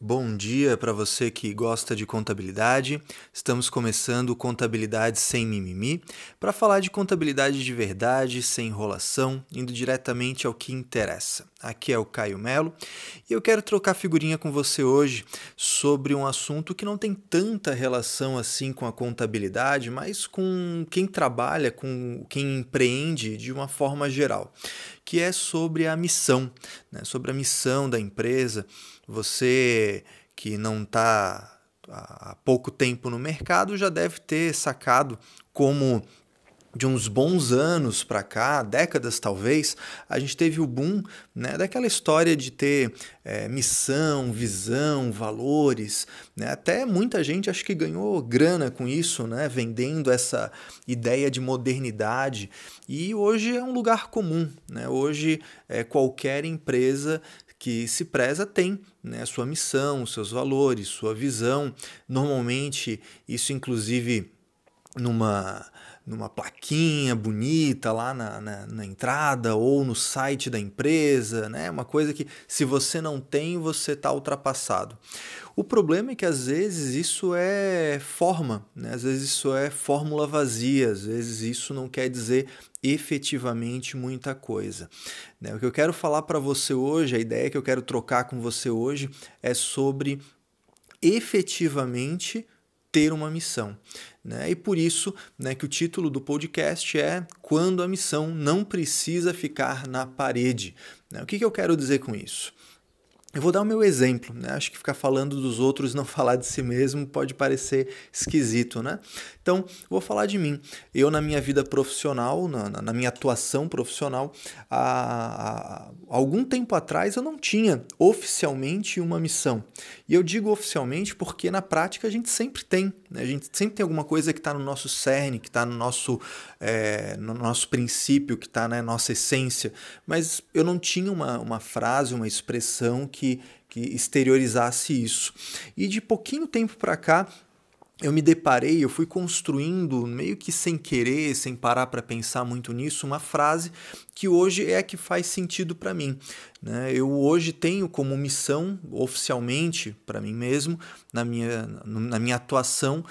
Bom dia para você que gosta de contabilidade. Estamos começando Contabilidade Sem Mimimi para falar de contabilidade de verdade, sem enrolação, indo diretamente ao que interessa. Aqui é o Caio Melo e eu quero trocar figurinha com você hoje sobre um assunto que não tem tanta relação assim com a contabilidade, mas com quem trabalha, com quem empreende de uma forma geral, que é sobre a missão, né? sobre a missão da empresa você que não está há pouco tempo no mercado já deve ter sacado como de uns bons anos para cá, décadas talvez, a gente teve o boom né, daquela história de ter é, missão, visão, valores. Né? Até muita gente acho que ganhou grana com isso, né, vendendo essa ideia de modernidade. E hoje é um lugar comum. Né? Hoje é, qualquer empresa que se preza tem né, sua missão, seus valores, sua visão. Normalmente, isso inclusive numa, numa plaquinha bonita lá na, na, na, entrada ou no site da empresa, né? Uma coisa que se você não tem, você está ultrapassado. O problema é que às vezes isso é forma, né? às vezes isso é fórmula vazia, às vezes isso não quer dizer efetivamente muita coisa. Né? O que eu quero falar para você hoje, a ideia que eu quero trocar com você hoje é sobre efetivamente ter uma missão. Né? E por isso né, que o título do podcast é Quando a missão não precisa ficar na parede. Né? O que, que eu quero dizer com isso? Eu vou dar o meu exemplo, né? Acho que ficar falando dos outros não falar de si mesmo pode parecer esquisito, né? Então, vou falar de mim. Eu, na minha vida profissional, na, na minha atuação profissional, há, há, algum tempo atrás eu não tinha oficialmente uma missão. E eu digo oficialmente porque na prática a gente sempre tem. Né? A gente sempre tem alguma coisa que está no nosso cerne, que está no nosso, é, no nosso princípio, que está na nossa essência. Mas eu não tinha uma, uma frase, uma expressão que que, que exteriorizasse isso. E de pouquinho tempo para cá, eu me deparei, eu fui construindo, meio que sem querer, sem parar para pensar muito nisso, uma frase que hoje é a que faz sentido para mim. Né? Eu hoje tenho como missão, oficialmente, para mim mesmo, na minha, na minha atuação,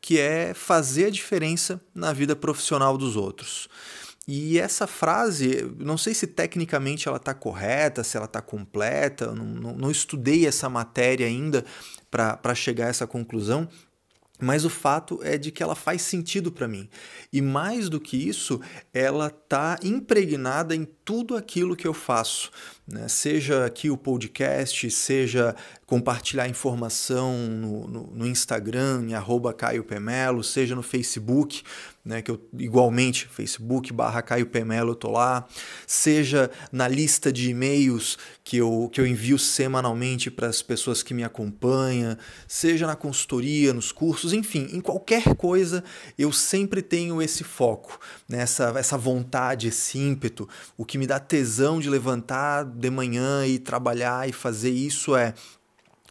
que é fazer a diferença na vida profissional dos outros. E essa frase, não sei se tecnicamente ela está correta, se ela está completa, não, não, não, estudei essa matéria ainda para chegar a essa conclusão, mas o fato é de que ela faz sentido para mim. E mais do que isso, ela está impregnada em tudo aquilo que eu faço. Né? Seja aqui o podcast, seja compartilhar informação no, no, no Instagram, em arroba Caio Pemelo, seja no Facebook, né, que eu igualmente, Facebook barra Caio Pemelo, eu tô lá, seja na lista de e-mails que eu, que eu envio semanalmente para as pessoas que me acompanham, seja na consultoria, nos cursos, enfim, em qualquer coisa eu sempre tenho esse foco, né, essa, essa vontade, esse ímpeto, o que me dá tesão de levantar de manhã e trabalhar e fazer isso é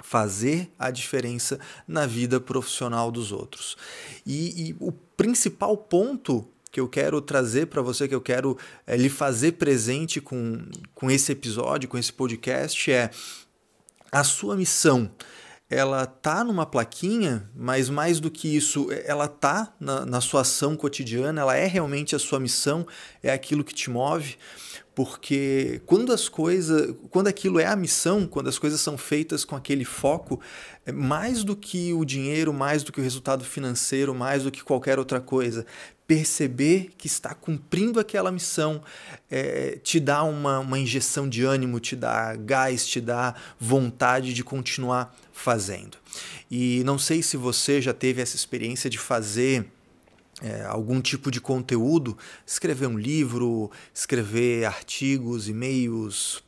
fazer a diferença na vida profissional dos outros. E, e o principal ponto que eu quero trazer para você, que eu quero é, lhe fazer presente com, com esse episódio, com esse podcast, é a sua missão. Ela tá numa plaquinha, mas mais do que isso, ela tá na, na sua ação cotidiana, ela é realmente a sua missão, é aquilo que te move porque quando as coisas, quando aquilo é a missão, quando as coisas são feitas com aquele foco, é mais do que o dinheiro, mais do que o resultado financeiro, mais do que qualquer outra coisa, perceber que está cumprindo aquela missão é, te dá uma, uma injeção de ânimo, te dá gás, te dá vontade de continuar fazendo. E não sei se você já teve essa experiência de fazer é, algum tipo de conteúdo, escrever um livro, escrever artigos, e-mails,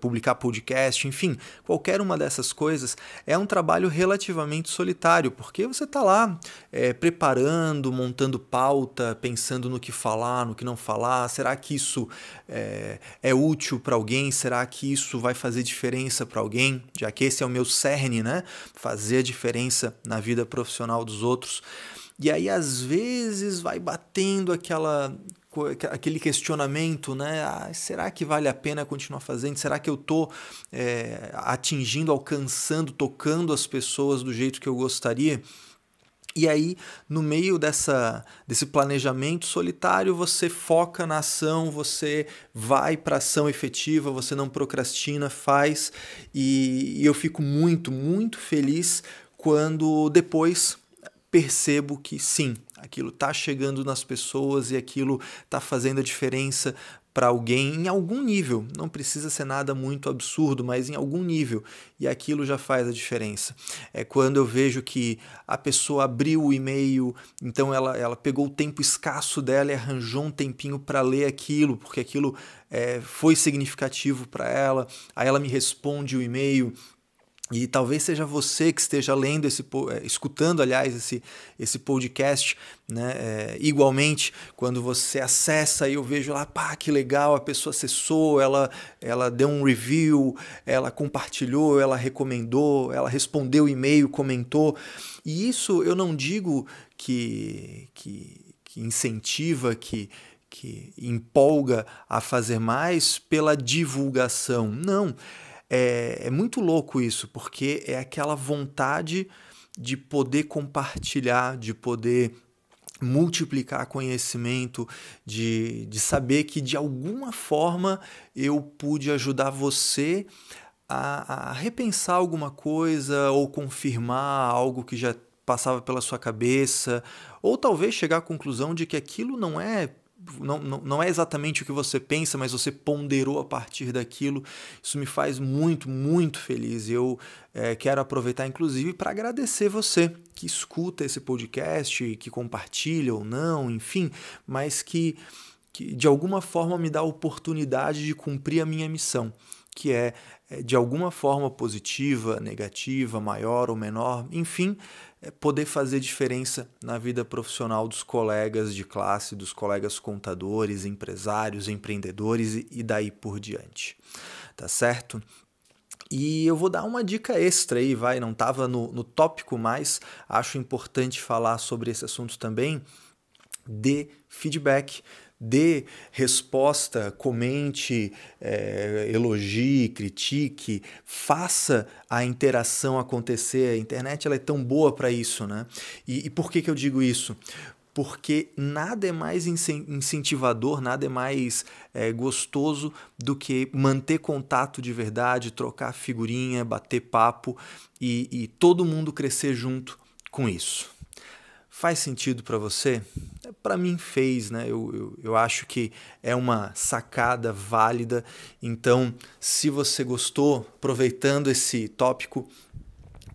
publicar podcast, enfim, qualquer uma dessas coisas é um trabalho relativamente solitário, porque você está lá é, preparando, montando pauta, pensando no que falar, no que não falar. Será que isso é, é útil para alguém? Será que isso vai fazer diferença para alguém? Já que esse é o meu cerne, né? Fazer a diferença na vida profissional dos outros. E aí, às vezes, vai batendo aquela aquele questionamento, né? Ah, será que vale a pena continuar fazendo? Será que eu estou é, atingindo, alcançando, tocando as pessoas do jeito que eu gostaria? E aí, no meio dessa, desse planejamento solitário, você foca na ação, você vai para ação efetiva, você não procrastina, faz. E, e eu fico muito, muito feliz quando depois percebo que sim, aquilo está chegando nas pessoas e aquilo está fazendo a diferença para alguém em algum nível. Não precisa ser nada muito absurdo, mas em algum nível. E aquilo já faz a diferença. É quando eu vejo que a pessoa abriu o e-mail, então ela, ela pegou o tempo escasso dela e arranjou um tempinho para ler aquilo, porque aquilo é, foi significativo para ela. Aí ela me responde o e-mail e talvez seja você que esteja lendo esse, eh, escutando, aliás, esse, esse podcast, né? É, igualmente, quando você acessa e eu vejo lá, pá, que legal, a pessoa acessou, ela, ela deu um review, ela compartilhou, ela recomendou, ela respondeu e-mail, comentou. E isso eu não digo que, que, que incentiva, que, que empolga a fazer mais pela divulgação. Não. É, é muito louco isso, porque é aquela vontade de poder compartilhar, de poder multiplicar conhecimento, de, de saber que de alguma forma eu pude ajudar você a, a, repensar alguma coisa ou confirmar algo que já passava pela sua cabeça, ou talvez chegar à conclusão de que aquilo não é não, não, é exatamente o que você pensa, mas você ponderou a partir daquilo. Isso me faz muito, muito feliz. Eu é, quero aproveitar, inclusive, para agradecer você que escuta esse podcast, que compartilha ou não, enfim, mas que, que de alguma forma me dá a oportunidade de cumprir a minha missão, que é, é de alguma forma positiva, negativa, maior ou menor, enfim poder fazer diferença na vida profissional dos colegas de classe, dos colegas contadores, empresários, empreendedores e daí por diante. Tá certo? E eu vou dar uma dica extra aí, vai, não estava no, no tópico, mas acho importante falar sobre esse assunto também. Dê feedback dê resposta, comente, é, elogie, critique, faça a interação acontecer. A internet ela é tão boa para isso, né? E, e por que, que eu digo isso? porque nada é mais incentivador, nada é mais é, gostoso do que manter contato de verdade, trocar figurinha, bater papo e, e todo mundo crescer junto com isso. Faz sentido para você? Para mim fez, né? Eu, eu, eu, acho que é uma sacada válida. Então, se você gostou, aproveitando esse tópico,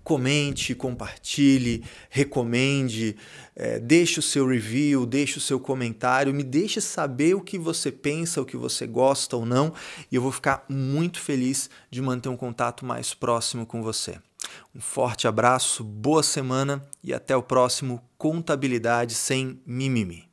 comente, compartilhe, recomende, é, deixe o seu review, deixe o seu comentário, me deixe saber o que você pensa, o que você gosta ou não, e eu vou ficar muito feliz de manter um contato mais próximo com você. Um forte abraço, boa semana e até o próximo Contabilidade Sem Mimimi.